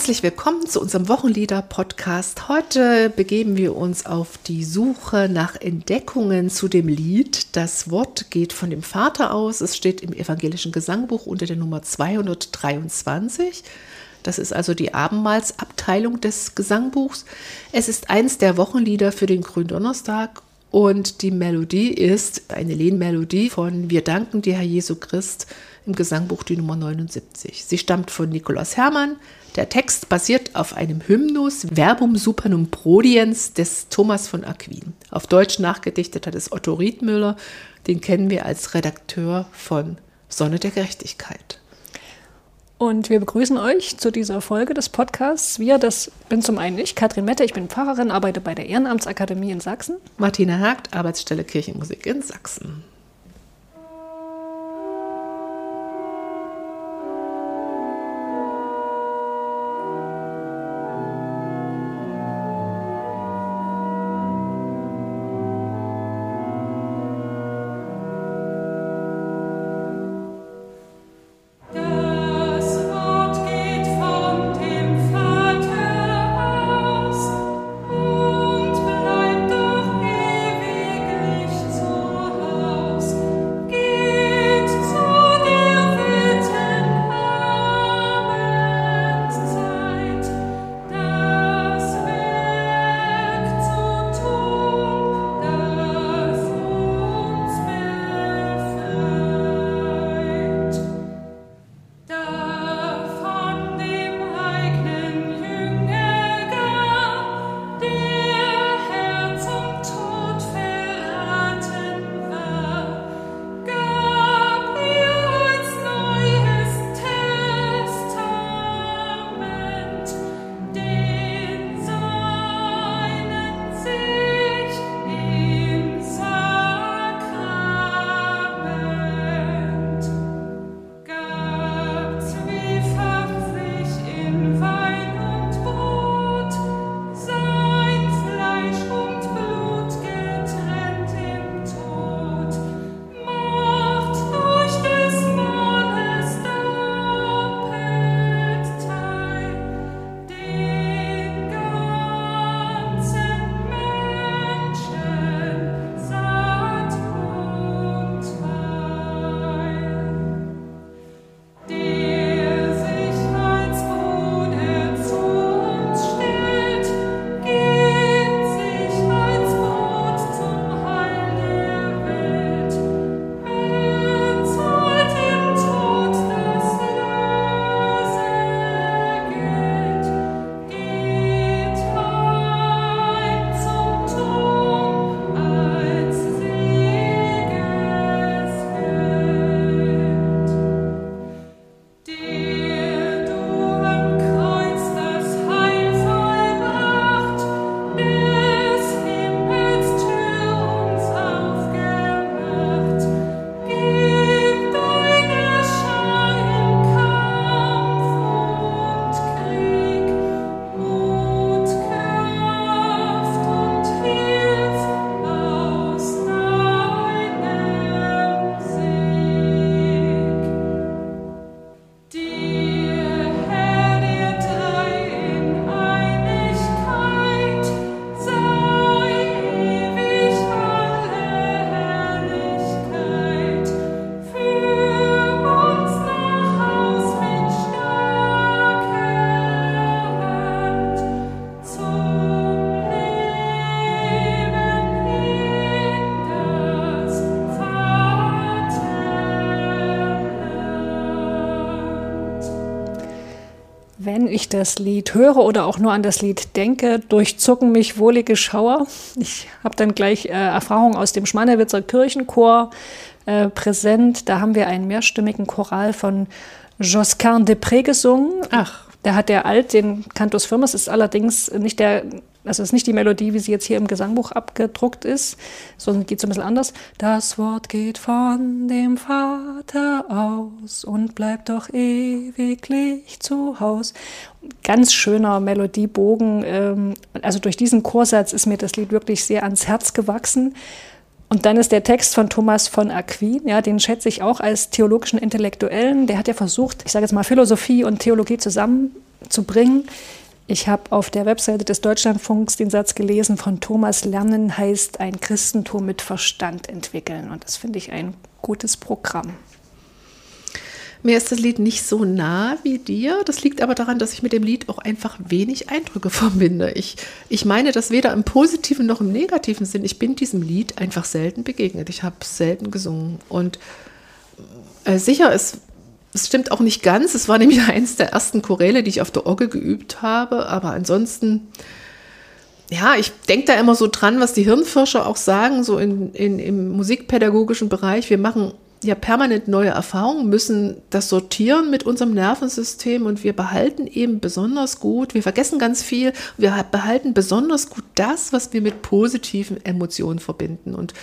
Herzlich willkommen zu unserem Wochenlieder-Podcast. Heute begeben wir uns auf die Suche nach Entdeckungen zu dem Lied. Das Wort geht von dem Vater aus. Es steht im evangelischen Gesangbuch unter der Nummer 223. Das ist also die Abendmahlsabteilung des Gesangbuchs. Es ist eins der Wochenlieder für den Gründonnerstag und die Melodie ist eine Lehnmelodie von Wir danken dir, Herr Jesu Christ, im Gesangbuch die Nummer 79. Sie stammt von Nikolaus Hermann. Der Text basiert auf einem Hymnus Verbum Supernum Prodiens des Thomas von Aquin. Auf Deutsch nachgedichtet hat es Otto Riedmüller. Den kennen wir als Redakteur von Sonne der Gerechtigkeit. Und wir begrüßen euch zu dieser Folge des Podcasts. Wir, das bin zum einen ich, Katrin Mette, ich bin Pfarrerin, arbeite bei der Ehrenamtsakademie in Sachsen. Martina Hagt, Arbeitsstelle Kirchenmusik in Sachsen. Das Lied höre oder auch nur an das Lied denke, durchzucken mich wohlige Schauer. Ich habe dann gleich äh, Erfahrungen aus dem Schmannewitzer Kirchenchor äh, präsent. Da haben wir einen mehrstimmigen Choral von Josquin Depré gesungen. Ach. Der hat der Alt, den Cantus Firmus, ist allerdings nicht der also es ist nicht die Melodie, wie sie jetzt hier im Gesangbuch abgedruckt ist, sondern geht so ein bisschen anders. Das Wort geht von dem Vater aus und bleibt doch ewiglich zu Haus. Ganz schöner Melodiebogen. Ähm, also durch diesen Chorsatz ist mir das Lied wirklich sehr ans Herz gewachsen. Und dann ist der Text von Thomas von Aquin, ja, den schätze ich auch als theologischen Intellektuellen. Der hat ja versucht, ich sage jetzt mal Philosophie und Theologie zusammen zu bringen. Ich habe auf der Webseite des Deutschlandfunks den Satz gelesen von Thomas Lernen heißt ein Christentum mit Verstand entwickeln. Und das finde ich ein gutes Programm. Mir ist das Lied nicht so nah wie dir. Das liegt aber daran, dass ich mit dem Lied auch einfach wenig Eindrücke verbinde. Ich, ich meine das weder im positiven noch im negativen Sinn. Ich bin diesem Lied einfach selten begegnet. Ich habe selten gesungen. Und äh, sicher, es, es stimmt auch nicht ganz. Es war nämlich eins der ersten Choräle, die ich auf der Orgel geübt habe. Aber ansonsten ja, ich denke da immer so dran, was die Hirnforscher auch sagen, so in, in, im musikpädagogischen Bereich. Wir machen ja permanent neue Erfahrungen, müssen das sortieren mit unserem Nervensystem und wir behalten eben besonders gut, wir vergessen ganz viel, wir behalten besonders gut das, was wir mit positiven Emotionen verbinden. Und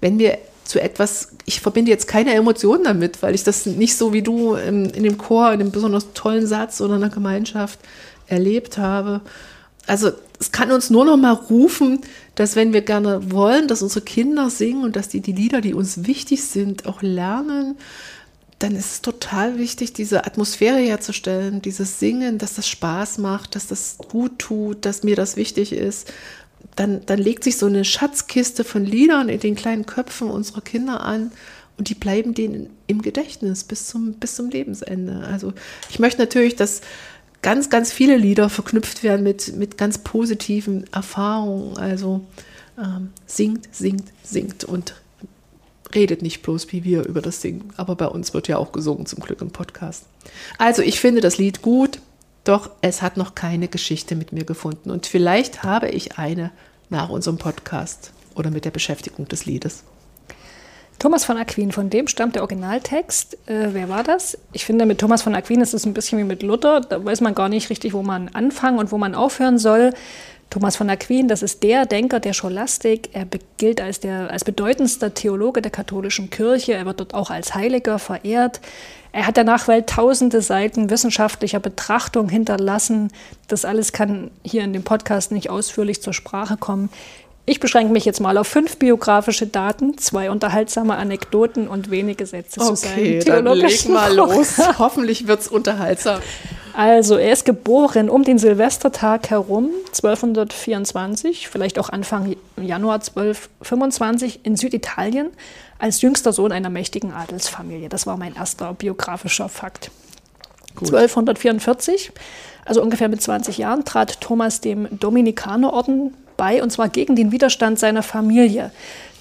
wenn wir zu etwas, ich verbinde jetzt keine Emotionen damit, weil ich das nicht so wie du in, in dem Chor, in einem besonders tollen Satz oder einer Gemeinschaft erlebt habe. Also es kann uns nur noch mal rufen, dass wenn wir gerne wollen, dass unsere Kinder singen und dass die die Lieder, die uns wichtig sind, auch lernen, dann ist es total wichtig, diese Atmosphäre herzustellen, dieses Singen, dass das Spaß macht, dass das gut tut, dass mir das wichtig ist. Dann, dann legt sich so eine Schatzkiste von Liedern in den kleinen Köpfen unserer Kinder an und die bleiben denen im Gedächtnis bis zum, bis zum Lebensende. Also ich möchte natürlich, dass ganz, ganz viele Lieder verknüpft werden mit, mit ganz positiven Erfahrungen. Also ähm, singt, singt, singt und redet nicht bloß wie wir über das Singen. Aber bei uns wird ja auch gesungen, zum Glück im Podcast. Also ich finde das Lied gut, doch es hat noch keine Geschichte mit mir gefunden. Und vielleicht habe ich eine nach unserem Podcast oder mit der Beschäftigung des Liedes. Thomas von Aquin, von dem stammt der Originaltext. Äh, wer war das? Ich finde, mit Thomas von Aquin ist es ein bisschen wie mit Luther. Da weiß man gar nicht richtig, wo man anfangen und wo man aufhören soll. Thomas von Aquin, das ist der Denker der Scholastik. Er gilt als, der, als bedeutendster Theologe der katholischen Kirche. Er wird dort auch als Heiliger verehrt. Er hat der Nachwelt tausende Seiten wissenschaftlicher Betrachtung hinterlassen. Das alles kann hier in dem Podcast nicht ausführlich zur Sprache kommen. Ich beschränke mich jetzt mal auf fünf biografische Daten, zwei unterhaltsame Anekdoten und wenige Sätze okay, zu seinem theologischen dann leg mal los. Hoffentlich wird es unterhaltsam. Also, er ist geboren um den Silvestertag herum, 1224, vielleicht auch Anfang Januar 1225 in Süditalien, als jüngster Sohn einer mächtigen Adelsfamilie. Das war mein erster biografischer Fakt. Gut. 1244, also ungefähr mit 20 Jahren, trat Thomas dem Dominikanerorden bei, und zwar gegen den Widerstand seiner Familie.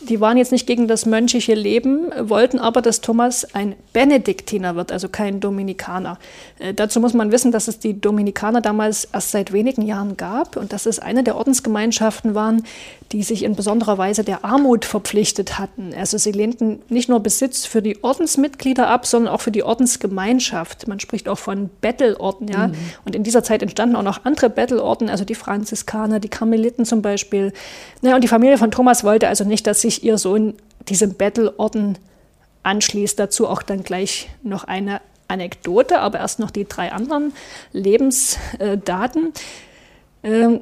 Die waren jetzt nicht gegen das mönchliche Leben, wollten aber, dass Thomas ein Benediktiner wird, also kein Dominikaner. Äh, dazu muss man wissen, dass es die Dominikaner damals erst seit wenigen Jahren gab und dass es eine der Ordensgemeinschaften waren, die sich in besonderer Weise der Armut verpflichtet hatten. Also sie lehnten nicht nur Besitz für die Ordensmitglieder ab, sondern auch für die Ordensgemeinschaft. Man spricht auch von Bettelorden, ja. Mhm. Und in dieser Zeit entstanden auch noch andere Bettelorden, also die Franziskaner, die Karmeliten zum Beispiel. Ja, und die Familie von Thomas wollte also nicht, dass sich ihr Sohn diesem Bettelorden anschließt. Dazu auch dann gleich noch eine Anekdote, aber erst noch die drei anderen Lebensdaten. Ähm,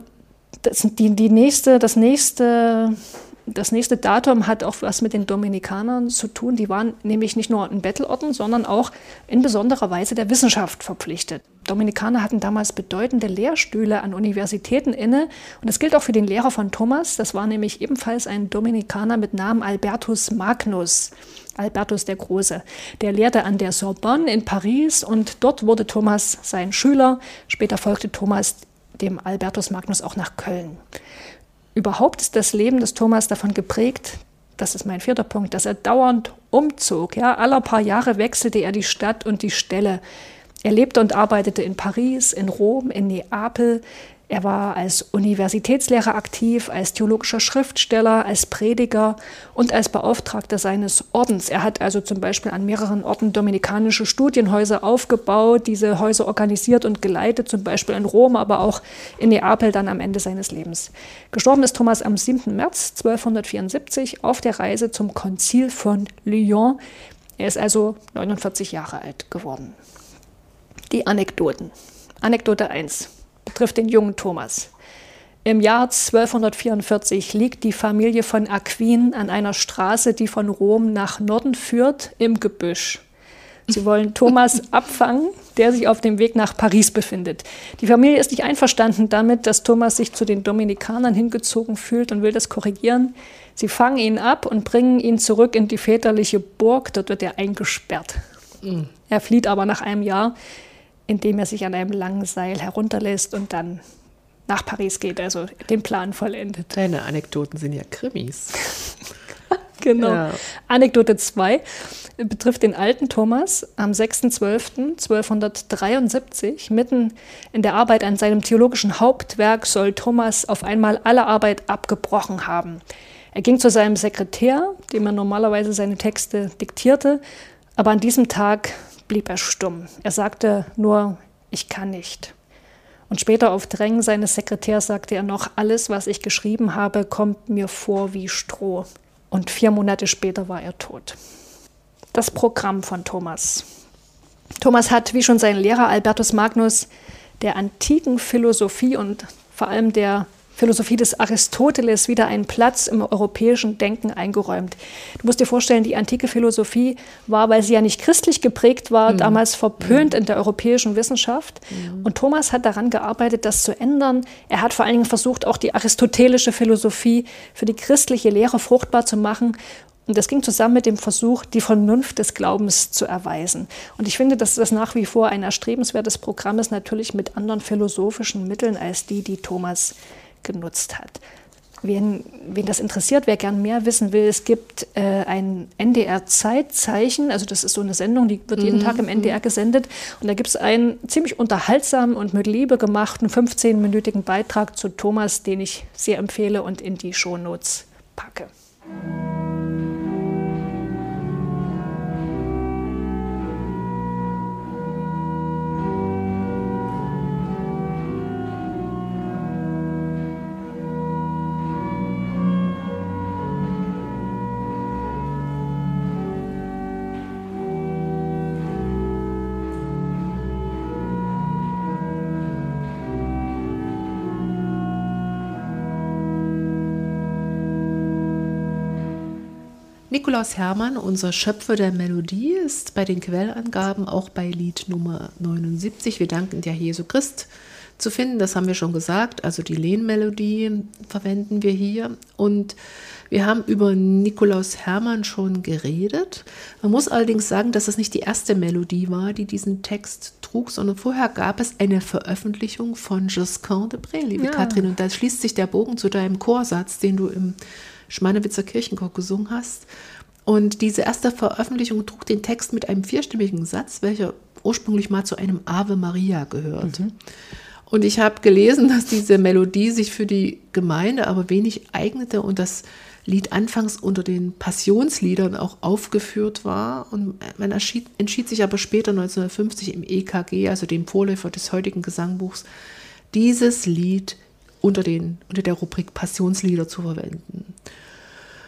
das, die, die nächste, das, nächste, das nächste Datum hat auch was mit den Dominikanern zu tun. Die waren nämlich nicht nur in Bettelorden, sondern auch in besonderer Weise der Wissenschaft verpflichtet. Dominikaner hatten damals bedeutende Lehrstühle an Universitäten inne. Und das gilt auch für den Lehrer von Thomas. Das war nämlich ebenfalls ein Dominikaner mit Namen Albertus Magnus. Albertus der Große. Der lehrte an der Sorbonne in Paris und dort wurde Thomas sein Schüler. Später folgte Thomas dem Albertus Magnus auch nach Köln. Überhaupt ist das Leben des Thomas davon geprägt, das ist mein vierter Punkt, dass er dauernd umzog. Ja, aller paar Jahre wechselte er die Stadt und die Stelle. Er lebte und arbeitete in Paris, in Rom, in Neapel, er war als Universitätslehrer aktiv, als theologischer Schriftsteller, als Prediger und als Beauftragter seines Ordens. Er hat also zum Beispiel an mehreren Orten dominikanische Studienhäuser aufgebaut, diese Häuser organisiert und geleitet, zum Beispiel in Rom, aber auch in Neapel dann am Ende seines Lebens. Gestorben ist Thomas am 7. März 1274 auf der Reise zum Konzil von Lyon. Er ist also 49 Jahre alt geworden. Die Anekdoten. Anekdote 1 trifft den jungen Thomas. Im Jahr 1244 liegt die Familie von Aquin an einer Straße, die von Rom nach Norden führt, im Gebüsch. Sie wollen Thomas abfangen, der sich auf dem Weg nach Paris befindet. Die Familie ist nicht einverstanden damit, dass Thomas sich zu den Dominikanern hingezogen fühlt und will das korrigieren. Sie fangen ihn ab und bringen ihn zurück in die väterliche Burg. Dort wird er eingesperrt. Mhm. Er flieht aber nach einem Jahr, indem er sich an einem langen Seil herunterlässt und dann nach Paris geht, also den Plan vollendet. Deine Anekdoten sind ja Krimis. genau. Ja. Anekdote 2 betrifft den alten Thomas am 6.12.1273. Mitten in der Arbeit an seinem theologischen Hauptwerk soll Thomas auf einmal alle Arbeit abgebrochen haben. Er ging zu seinem Sekretär, dem er normalerweise seine Texte diktierte, aber an diesem Tag blieb er stumm. Er sagte nur, ich kann nicht. Und später auf Drängen seines Sekretärs sagte er noch, alles, was ich geschrieben habe, kommt mir vor wie Stroh. Und vier Monate später war er tot. Das Programm von Thomas. Thomas hat, wie schon sein Lehrer Albertus Magnus, der antiken Philosophie und vor allem der Philosophie des Aristoteles wieder einen Platz im europäischen Denken eingeräumt. Du musst dir vorstellen, die antike Philosophie war, weil sie ja nicht christlich geprägt war, mhm. damals verpönt mhm. in der europäischen Wissenschaft. Mhm. Und Thomas hat daran gearbeitet, das zu ändern. Er hat vor allen Dingen versucht, auch die aristotelische Philosophie für die christliche Lehre fruchtbar zu machen. Und das ging zusammen mit dem Versuch, die Vernunft des Glaubens zu erweisen. Und ich finde, dass das nach wie vor ein erstrebenswertes Programm ist, natürlich mit anderen philosophischen Mitteln als die, die Thomas genutzt hat. Wen, wen das interessiert, wer gern mehr wissen will, es gibt äh, ein NDR-Zeitzeichen, also das ist so eine Sendung, die wird jeden mhm. Tag im NDR gesendet. Und da gibt es einen ziemlich unterhaltsamen und mit Liebe gemachten 15-minütigen Beitrag zu Thomas, den ich sehr empfehle und in die Shownotes packe. Nikolaus Hermann, unser Schöpfer der Melodie, ist bei den Quellangaben auch bei Lied Nummer 79. Wir danken dir, Jesu Christ, zu finden. Das haben wir schon gesagt. Also die Lehnmelodie verwenden wir hier. Und wir haben über Nikolaus Hermann schon geredet. Man muss allerdings sagen, dass das nicht die erste Melodie war, die diesen Text trug, sondern vorher gab es eine Veröffentlichung von Josquin de Bré, liebe ja. Katrin. Und da schließt sich der Bogen zu deinem Chorsatz, den du im Schmeinewitzer Kirchenchor gesungen hast. Und diese erste Veröffentlichung trug den Text mit einem vierstimmigen Satz, welcher ursprünglich mal zu einem Ave Maria gehört. Mhm. Und ich habe gelesen, dass diese Melodie sich für die Gemeinde aber wenig eignete und das Lied anfangs unter den Passionsliedern auch aufgeführt war. Und man entschied, entschied sich aber später 1950 im EKG, also dem Vorläufer des heutigen Gesangbuchs, dieses Lied unter, den, unter der Rubrik Passionslieder zu verwenden.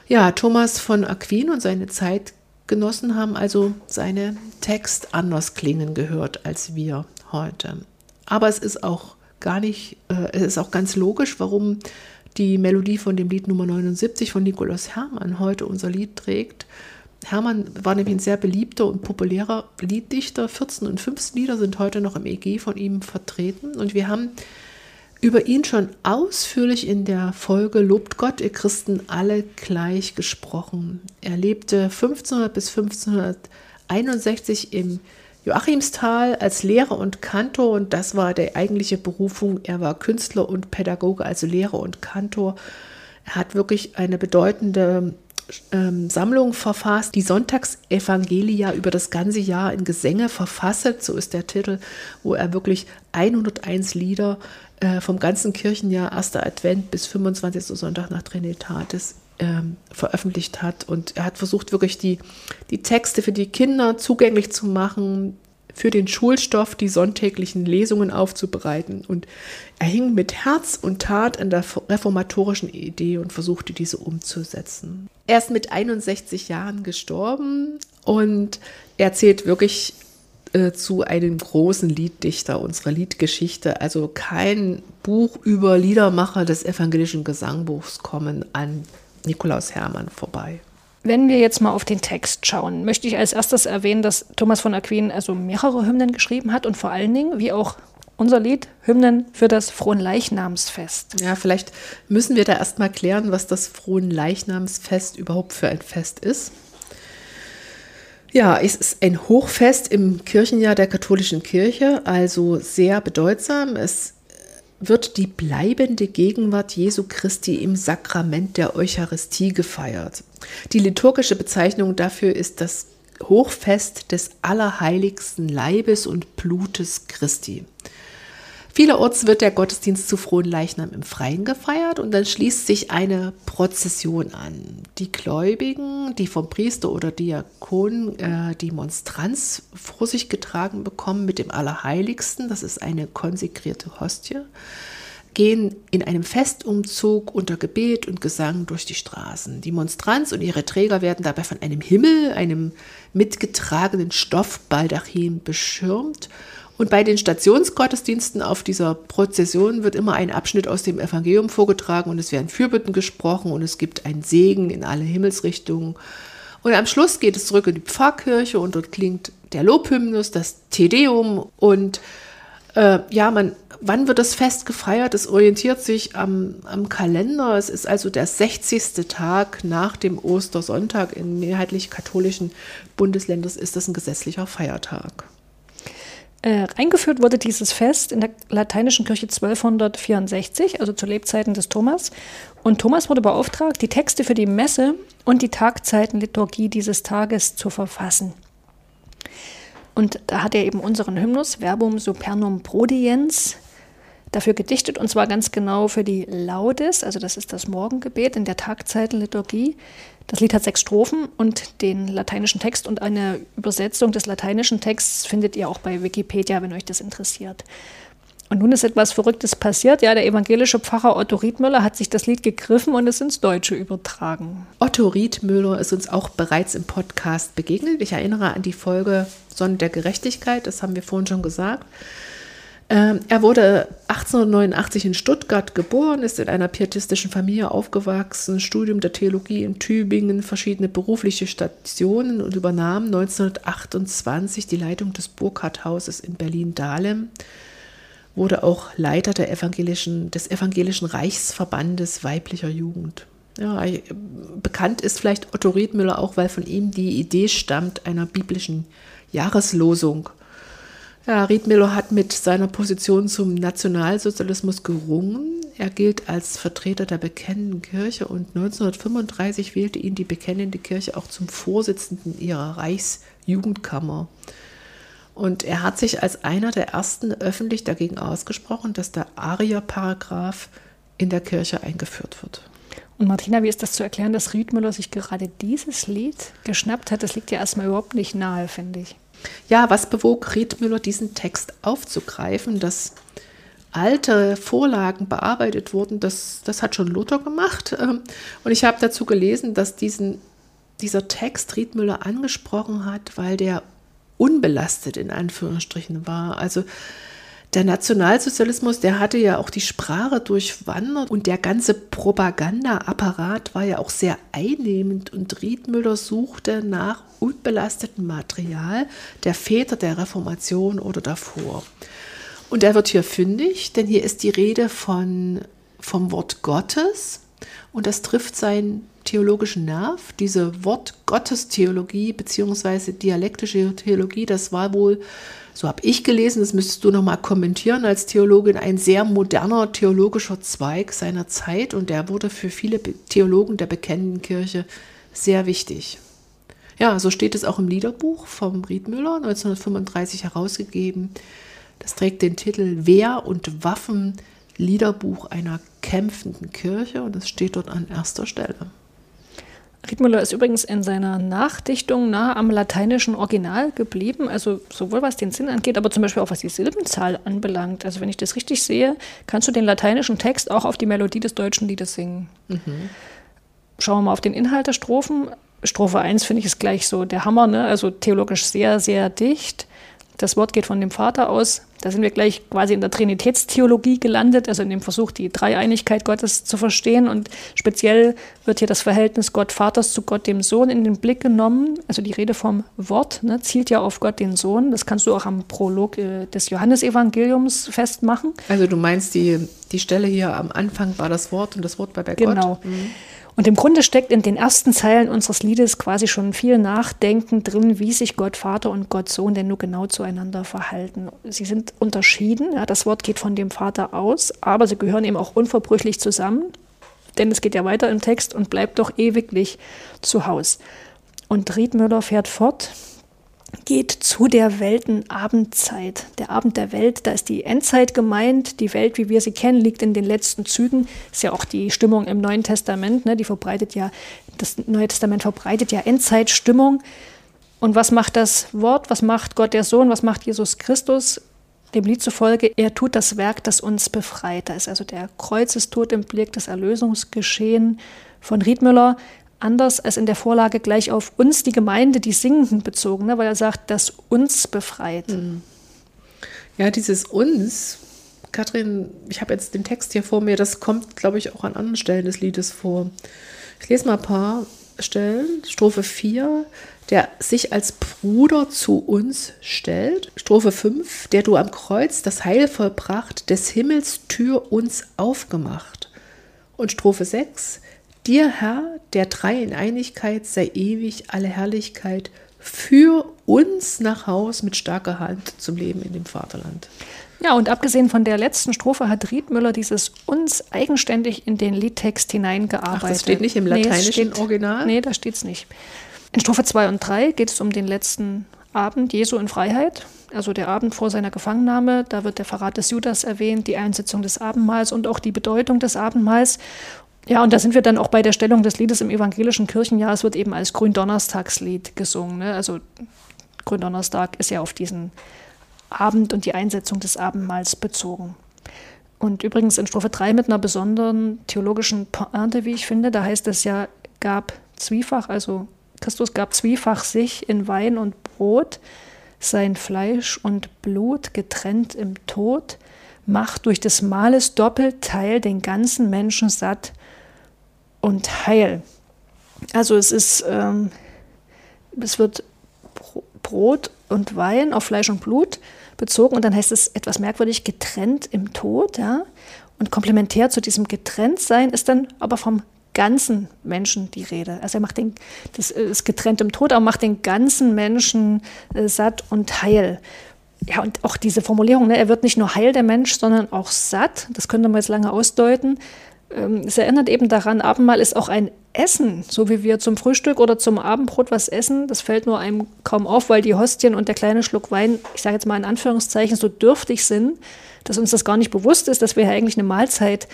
Ja, Thomas von Aquin und seine Zeitgenossen haben also seine Text anders klingen gehört als wir heute. Aber es ist auch gar nicht, äh, es ist auch ganz logisch, warum die Melodie von dem Lied Nummer 79 von Nikolaus Hermann heute unser Lied trägt. Hermann war nämlich ein sehr beliebter und populärer Lieddichter. 14 und 15 Lieder sind heute noch im EG von ihm vertreten. Und wir haben über ihn schon ausführlich in der Folge Lobt Gott, ihr Christen alle gleich gesprochen. Er lebte 1500 bis 1561 im Joachimsthal als Lehrer und Kantor und das war die eigentliche Berufung. Er war Künstler und Pädagoge, also Lehrer und Kantor. Er hat wirklich eine bedeutende ähm, Sammlung verfasst, die Sonntagsevangelia über das ganze Jahr in Gesänge verfasst, so ist der Titel, wo er wirklich 101 Lieder äh, vom ganzen Kirchenjahr, 1. Advent bis 25. Sonntag nach Trinitatis ähm, veröffentlicht hat. Und er hat versucht, wirklich die, die Texte für die Kinder zugänglich zu machen, für den Schulstoff die sonntäglichen Lesungen aufzubereiten. Und er hing mit Herz und Tat an der reformatorischen Idee und versuchte diese umzusetzen. Er ist mit 61 Jahren gestorben und er zählt wirklich äh, zu einem großen Lieddichter unserer Liedgeschichte. Also kein Buch über Liedermacher des evangelischen Gesangbuchs kommen an Nikolaus Hermann vorbei. Wenn wir jetzt mal auf den Text schauen, möchte ich als erstes erwähnen, dass Thomas von Aquin also mehrere Hymnen geschrieben hat und vor allen Dingen, wie auch unser Lied, Hymnen für das Fronleichnamsfest. Ja, vielleicht müssen wir da erstmal klären, was das Fronleichnamsfest überhaupt für ein Fest ist. Ja, es ist ein Hochfest im Kirchenjahr der katholischen Kirche, also sehr bedeutsam. Es wird die bleibende Gegenwart Jesu Christi im Sakrament der Eucharistie gefeiert. Die liturgische Bezeichnung dafür ist das Hochfest des allerheiligsten Leibes und Blutes Christi. Vielerorts wird der Gottesdienst zu frohen Leichnam im Freien gefeiert und dann schließt sich eine Prozession an. Die Gläubigen, die vom Priester oder Diakon äh, die Monstranz vor sich getragen bekommen mit dem Allerheiligsten, das ist eine konsekrierte Hostie, gehen in einem Festumzug unter Gebet und Gesang durch die Straßen. Die Monstranz und ihre Träger werden dabei von einem Himmel, einem mitgetragenen Stoffbaldachin beschirmt und bei den Stationsgottesdiensten auf dieser Prozession wird immer ein Abschnitt aus dem Evangelium vorgetragen und es werden Fürbitten gesprochen und es gibt einen Segen in alle Himmelsrichtungen. Und am Schluss geht es zurück in die Pfarrkirche und dort klingt der Lobhymnus, das Tedeum und äh, ja, man, wann wird das Fest gefeiert? Es orientiert sich am, am Kalender. Es ist also der 60. Tag nach dem Ostersonntag. In mehrheitlich katholischen Bundesländern ist das ein gesetzlicher Feiertag. Äh, eingeführt wurde dieses Fest in der lateinischen Kirche 1264, also zu Lebzeiten des Thomas. Und Thomas wurde beauftragt, die Texte für die Messe und die Tagzeitenliturgie dieses Tages zu verfassen. Und da hat er eben unseren Hymnus Verbum Supernum Prodiens dafür gedichtet und zwar ganz genau für die Laudes, also das ist das Morgengebet in der Tagzeitenliturgie. Das Lied hat sechs Strophen und den lateinischen Text und eine Übersetzung des lateinischen Texts findet ihr auch bei Wikipedia, wenn euch das interessiert. Und nun ist etwas Verrücktes passiert. Ja, der evangelische Pfarrer Otto Riedmüller hat sich das Lied gegriffen und es ins Deutsche übertragen. Otto Riedmüller ist uns auch bereits im Podcast begegnet. Ich erinnere an die Folge Sonne der Gerechtigkeit, das haben wir vorhin schon gesagt. Ähm, er wurde 1889 in Stuttgart geboren, ist in einer pietistischen Familie aufgewachsen, Studium der Theologie in Tübingen, verschiedene berufliche Stationen und übernahm 1928 die Leitung des Burkhardthauses in Berlin-Dahlem, wurde auch Leiter der evangelischen, des evangelischen Reichsverbandes weiblicher Jugend. Ja, bekannt ist vielleicht Otto Riedmüller auch, weil von ihm die Idee stammt einer biblischen Jahreslosung ja, Riedmüller hat mit seiner Position zum Nationalsozialismus gerungen. Er gilt als Vertreter der bekennenden Kirche und 1935 wählte ihn die bekennende Kirche auch zum Vorsitzenden ihrer Reichsjugendkammer. Und er hat sich als einer der ersten öffentlich dagegen ausgesprochen, dass der Arier-Paragraph in der Kirche eingeführt wird. Und Martina, wie ist das zu erklären, dass Riedmüller sich gerade dieses Lied geschnappt hat? Das liegt ja erstmal überhaupt nicht nahe, finde ich. Ja, was bewog Riedmüller, diesen Text aufzugreifen, dass alte Vorlagen bearbeitet wurden, das, das hat schon Luther gemacht. Ähm, und ich habe dazu gelesen, dass diesen, dieser Text Riedmüller angesprochen hat, weil der unbelastet in Anführungsstrichen war. Also der Nationalsozialismus, der hatte ja auch die Sprache durchwandert und der ganze Propagandaapparat war ja auch sehr einnehmend und Riedmüller suchte nach unbelastetem Material der Väter der Reformation oder davor. Und er wird hier fündig, denn hier ist die Rede von, vom Wort Gottes und das trifft seinen theologischen Nerv. Diese Wort Gottes Theologie bzw. dialektische Theologie, das war wohl so habe ich gelesen, das müsstest du nochmal kommentieren als Theologin, ein sehr moderner theologischer Zweig seiner Zeit und der wurde für viele Theologen der bekennenden Kirche sehr wichtig. Ja, so steht es auch im Liederbuch vom Riedmüller 1935 herausgegeben. Das trägt den Titel Wehr und Waffen Liederbuch einer kämpfenden Kirche und es steht dort an erster Stelle. Riedmüller ist übrigens in seiner Nachdichtung nah am lateinischen Original geblieben, also sowohl was den Sinn angeht, aber zum Beispiel auch was die Silbenzahl anbelangt. Also wenn ich das richtig sehe, kannst du den lateinischen Text auch auf die Melodie des deutschen Liedes singen. Mhm. Schauen wir mal auf den Inhalt der Strophen. Strophe 1 finde ich ist gleich so der Hammer, ne? also theologisch sehr, sehr dicht. Das Wort geht von dem Vater aus. Da sind wir gleich quasi in der Trinitätstheologie gelandet, also in dem Versuch, die Dreieinigkeit Gottes zu verstehen. Und speziell wird hier das Verhältnis Gott Vaters zu Gott dem Sohn in den Blick genommen. Also die Rede vom Wort ne, zielt ja auf Gott den Sohn. Das kannst du auch am Prolog äh, des Johannesevangeliums festmachen. Also du meinst, die, die Stelle hier am Anfang war das Wort und das Wort war bei Gott? Genau. Mhm. Und im Grunde steckt in den ersten Zeilen unseres Liedes quasi schon viel Nachdenken drin, wie sich Gott Vater und Gott Sohn denn nur genau zueinander verhalten. Sie sind unterschieden, ja, das Wort geht von dem Vater aus, aber sie gehören eben auch unverbrüchlich zusammen, denn es geht ja weiter im Text und bleibt doch ewiglich zu Haus. Und Riedmüller fährt fort, geht zu der Weltenabendzeit. Der Abend der Welt, da ist die Endzeit gemeint. Die Welt, wie wir sie kennen, liegt in den letzten Zügen. Ist ja auch die Stimmung im Neuen Testament. Ne? Die verbreitet ja, das Neue Testament verbreitet ja Endzeitstimmung. Und was macht das Wort? Was macht Gott der Sohn? Was macht Jesus Christus? Dem Lied zufolge, er tut das Werk, das uns befreit. Da ist also der Kreuzestod im Blick, das Erlösungsgeschehen von Riedmüller anders als in der Vorlage gleich auf uns, die Gemeinde, die Singenden bezogen, ne, weil er sagt, dass uns befreit. Mhm. Ja, dieses uns, Kathrin, ich habe jetzt den Text hier vor mir, das kommt, glaube ich, auch an anderen Stellen des Liedes vor. Ich lese mal ein paar Stellen. Strophe 4, der sich als Bruder zu uns stellt. Strophe 5, der du am Kreuz das Heil vollbracht, des Himmels Tür uns aufgemacht. Und Strophe 6, Dir, Herr, der drei in Einigkeit sei ewig alle Herrlichkeit, für uns nach Haus mit starker Hand zum Leben in dem Vaterland. Ja, und abgesehen von der letzten Strophe hat Riedmüller dieses uns eigenständig in den Liedtext hineingearbeitet. Ach, das steht nicht im lateinischen nee, steht, Original? Nee, da steht es nicht. In Strophe 2 und 3 geht es um den letzten Abend Jesu in Freiheit, also der Abend vor seiner Gefangennahme. Da wird der Verrat des Judas erwähnt, die Einsetzung des Abendmahls und auch die Bedeutung des Abendmahls. Ja, und da sind wir dann auch bei der Stellung des Liedes im evangelischen Kirchenjahr. Es wird eben als Gründonnerstagslied gesungen. Ne? Also Gründonnerstag ist ja auf diesen Abend und die Einsetzung des Abendmahls bezogen. Und übrigens in Strophe 3 mit einer besonderen theologischen Pointe, wie ich finde, da heißt es ja, gab zwiefach, also Christus gab zwiefach sich in Wein und Brot, sein Fleisch und Blut getrennt im Tod, macht durch des Mahles Doppelteil den ganzen Menschen satt und heil. Also es ist, ähm, es wird Brot und Wein auf Fleisch und Blut bezogen und dann heißt es etwas merkwürdig getrennt im Tod, ja. Und komplementär zu diesem Getrenntsein ist dann aber vom ganzen Menschen die Rede. Also er macht den, das ist getrennt im Tod, aber macht den ganzen Menschen äh, satt und heil. Ja, und auch diese Formulierung, ne, er wird nicht nur heil der Mensch, sondern auch satt. Das könnte man jetzt lange ausdeuten. Ähm, es erinnert eben daran, Abendmahl ist auch ein Essen, so wie wir zum Frühstück oder zum Abendbrot was essen. Das fällt nur einem kaum auf, weil die Hostien und der kleine Schluck Wein, ich sage jetzt mal in Anführungszeichen, so dürftig sind, dass uns das gar nicht bewusst ist, dass wir ja eigentlich eine Mahlzeit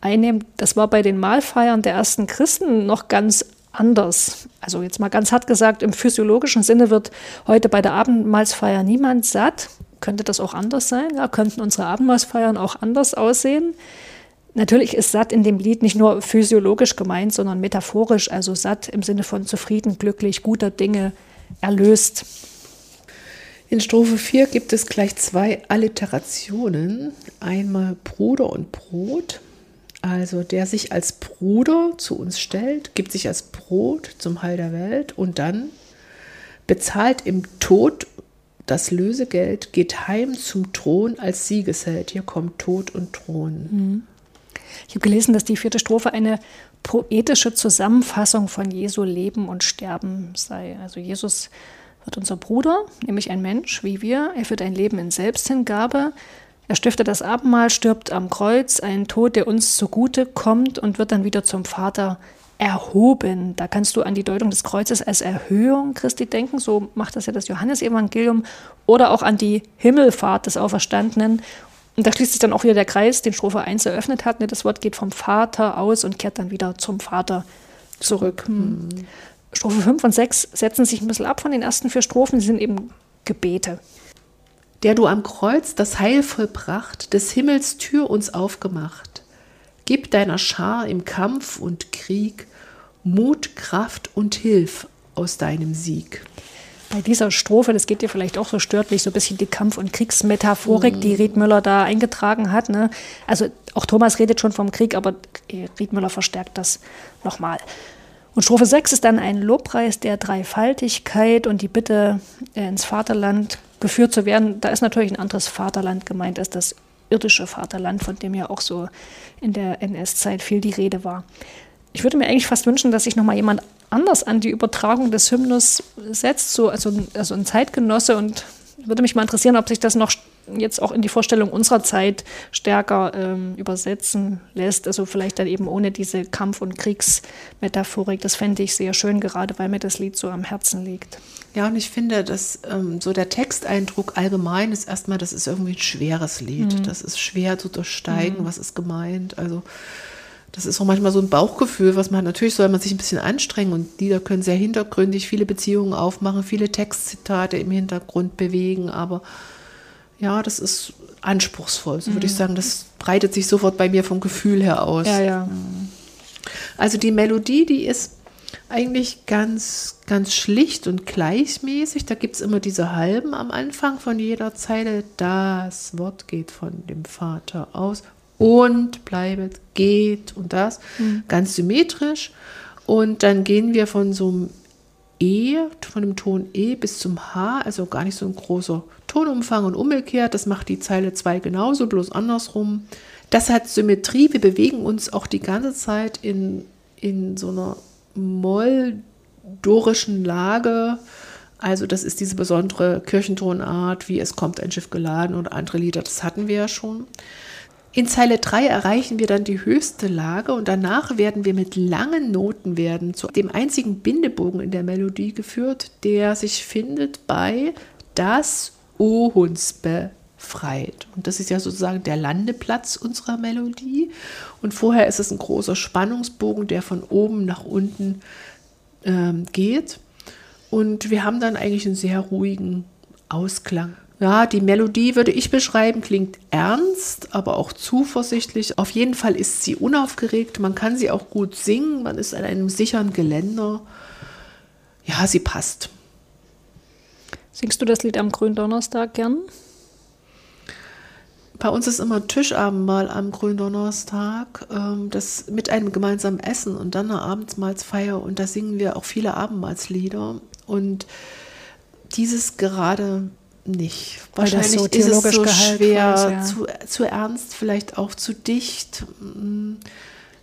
einnehmen. Das war bei den Mahlfeiern der ersten Christen noch ganz anders. Also jetzt mal ganz hart gesagt, im physiologischen Sinne wird heute bei der Abendmahlsfeier niemand satt. Könnte das auch anders sein? Ja, könnten unsere Abendmahlsfeiern auch anders aussehen? Natürlich ist satt in dem Lied nicht nur physiologisch gemeint, sondern metaphorisch, also satt im Sinne von zufrieden, glücklich, guter Dinge, erlöst. In Strophe 4 gibt es gleich zwei Alliterationen. Einmal Bruder und Brot. Also der sich als Bruder zu uns stellt, gibt sich als Brot zum Heil der Welt und dann bezahlt im Tod das Lösegeld, geht heim zum Thron als Siegesheld. Hier kommt Tod und Thron. Mhm. Ich habe gelesen, dass die vierte Strophe eine poetische Zusammenfassung von Jesu Leben und Sterben sei. Also Jesus wird unser Bruder, nämlich ein Mensch wie wir. Er führt ein Leben in Selbsthingabe. Er stiftet das Abendmahl, stirbt am Kreuz, ein Tod, der uns zugute kommt und wird dann wieder zum Vater erhoben. Da kannst du an die Deutung des Kreuzes als Erhöhung Christi denken, so macht das ja das Johannesevangelium, oder auch an die Himmelfahrt des Auferstandenen und da schließt sich dann auch wieder der Kreis, den Strophe 1 eröffnet hat. Ne? Das Wort geht vom Vater aus und kehrt dann wieder zum Vater zurück. Mhm. Strophe 5 und 6 setzen sich ein bisschen ab von den ersten vier Strophen. Sie sind eben Gebete. Der du am Kreuz das Heil vollbracht, des Himmels Tür uns aufgemacht. Gib deiner Schar im Kampf und Krieg Mut, Kraft und Hilf aus deinem Sieg. Bei dieser Strophe, das geht dir vielleicht auch so stört, wie so ein bisschen die Kampf- und Kriegsmetaphorik, mhm. die Riedmüller da eingetragen hat. Ne? Also auch Thomas redet schon vom Krieg, aber Riedmüller verstärkt das nochmal. Und Strophe 6 ist dann ein Lobpreis der Dreifaltigkeit und die Bitte, äh, ins Vaterland geführt zu werden. Da ist natürlich ein anderes Vaterland gemeint als das irdische Vaterland, von dem ja auch so in der NS-Zeit viel die Rede war. Ich würde mir eigentlich fast wünschen, dass sich nochmal jemand anders an die Übertragung des Hymnus setzt, so, also, also ein Zeitgenosse. Und würde mich mal interessieren, ob sich das noch jetzt auch in die Vorstellung unserer Zeit stärker ähm, übersetzen lässt. Also vielleicht dann eben ohne diese Kampf- und Kriegsmetaphorik. Das fände ich sehr schön, gerade weil mir das Lied so am Herzen liegt. Ja, und ich finde, dass ähm, so der Texteindruck allgemein ist erstmal, das ist irgendwie ein schweres Lied. Mhm. Das ist schwer zu durchsteigen, mhm. was ist gemeint. Also das ist auch manchmal so ein Bauchgefühl, was man natürlich soll man sich ein bisschen anstrengen und Lieder können sehr hintergründig viele Beziehungen aufmachen, viele Textzitate im Hintergrund bewegen, aber ja, das ist anspruchsvoll, so würde ich mhm. sagen. Das breitet sich sofort bei mir vom Gefühl her aus. Ja, ja. Also die Melodie, die ist eigentlich ganz, ganz schlicht und gleichmäßig. Da gibt es immer diese Halben am Anfang von jeder Zeile. Das Wort geht von dem Vater aus und bleibet, geht und das. Mhm. Ganz symmetrisch. Und dann gehen wir von so einem E, von dem Ton E bis zum H, also gar nicht so ein großer Tonumfang und umgekehrt. Das macht die Zeile 2 genauso, bloß andersrum. Das hat Symmetrie. Wir bewegen uns auch die ganze Zeit in, in so einer moldorischen Lage. Also das ist diese besondere Kirchentonart, wie es kommt ein Schiff geladen oder andere Lieder, das hatten wir ja schon. In Zeile 3 erreichen wir dann die höchste Lage und danach werden wir mit langen Noten werden zu dem einzigen Bindebogen in der Melodie geführt, der sich findet bei das O uns befreit. Und das ist ja sozusagen der Landeplatz unserer Melodie. Und vorher ist es ein großer Spannungsbogen, der von oben nach unten ähm, geht. Und wir haben dann eigentlich einen sehr ruhigen Ausklang. Ja, die Melodie würde ich beschreiben, klingt ernst, aber auch zuversichtlich. Auf jeden Fall ist sie unaufgeregt, man kann sie auch gut singen, man ist an einem sicheren Geländer. Ja, sie passt. Singst du das Lied am Gründonnerstag gern? Bei uns ist immer Tischabendmahl am Gründonnerstag, ähm, das mit einem gemeinsamen Essen und dann eine Abendsmahlsfeier und da singen wir auch viele Abendmahlslieder und dieses gerade nicht. Wahrscheinlich so ist es so schwer, ist, ja. zu, zu ernst, vielleicht auch zu dicht. Mm.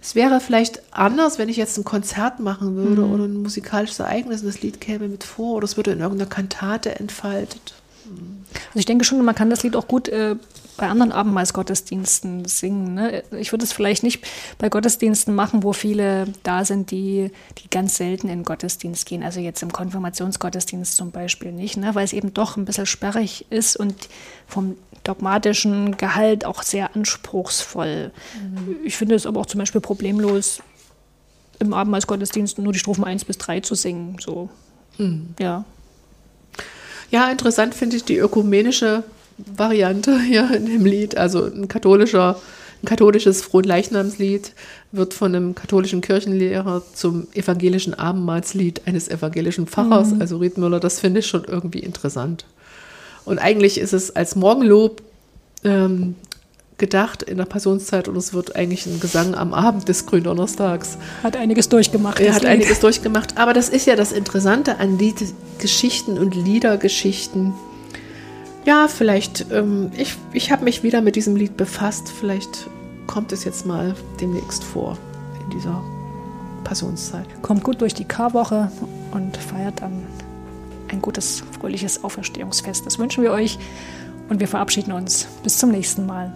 Es wäre vielleicht anders, wenn ich jetzt ein Konzert machen würde mhm. oder ein musikalisches Ereignis und das Lied käme mit vor oder es würde in irgendeiner Kantate entfaltet. Also ich denke schon, man kann das Lied auch gut äh, bei anderen Abendmahlsgottesdiensten singen. Ne? Ich würde es vielleicht nicht bei Gottesdiensten machen, wo viele da sind, die, die ganz selten in Gottesdienst gehen. Also jetzt im Konfirmationsgottesdienst zum Beispiel nicht, ne? weil es eben doch ein bisschen sperrig ist und vom dogmatischen Gehalt auch sehr anspruchsvoll. Mhm. Ich finde es aber auch zum Beispiel problemlos, im Abendmahlsgottesdienst nur die Strophen 1 bis 3 zu singen. So. Mhm. Ja. Ja, interessant finde ich die ökumenische Variante hier in dem Lied. Also ein katholischer, ein katholisches Fronleichnamslied wird von einem katholischen Kirchenlehrer zum evangelischen Abendmahlslied eines evangelischen Pfarrers, mhm. also Riedmüller. Das finde ich schon irgendwie interessant. Und eigentlich ist es als Morgenlob ähm, gedacht in der Passionszeit und es wird eigentlich ein Gesang am Abend des Gründonnerstags. Hat einiges durchgemacht. Er hat Lied. einiges durchgemacht. Aber das ist ja das Interessante an Liedgeschichten und Liedergeschichten ja, vielleicht, ähm, ich, ich habe mich wieder mit diesem Lied befasst. Vielleicht kommt es jetzt mal demnächst vor in dieser Passionszeit. Kommt gut durch die Karwoche und feiert dann ein gutes, fröhliches Auferstehungsfest. Das wünschen wir euch und wir verabschieden uns. Bis zum nächsten Mal.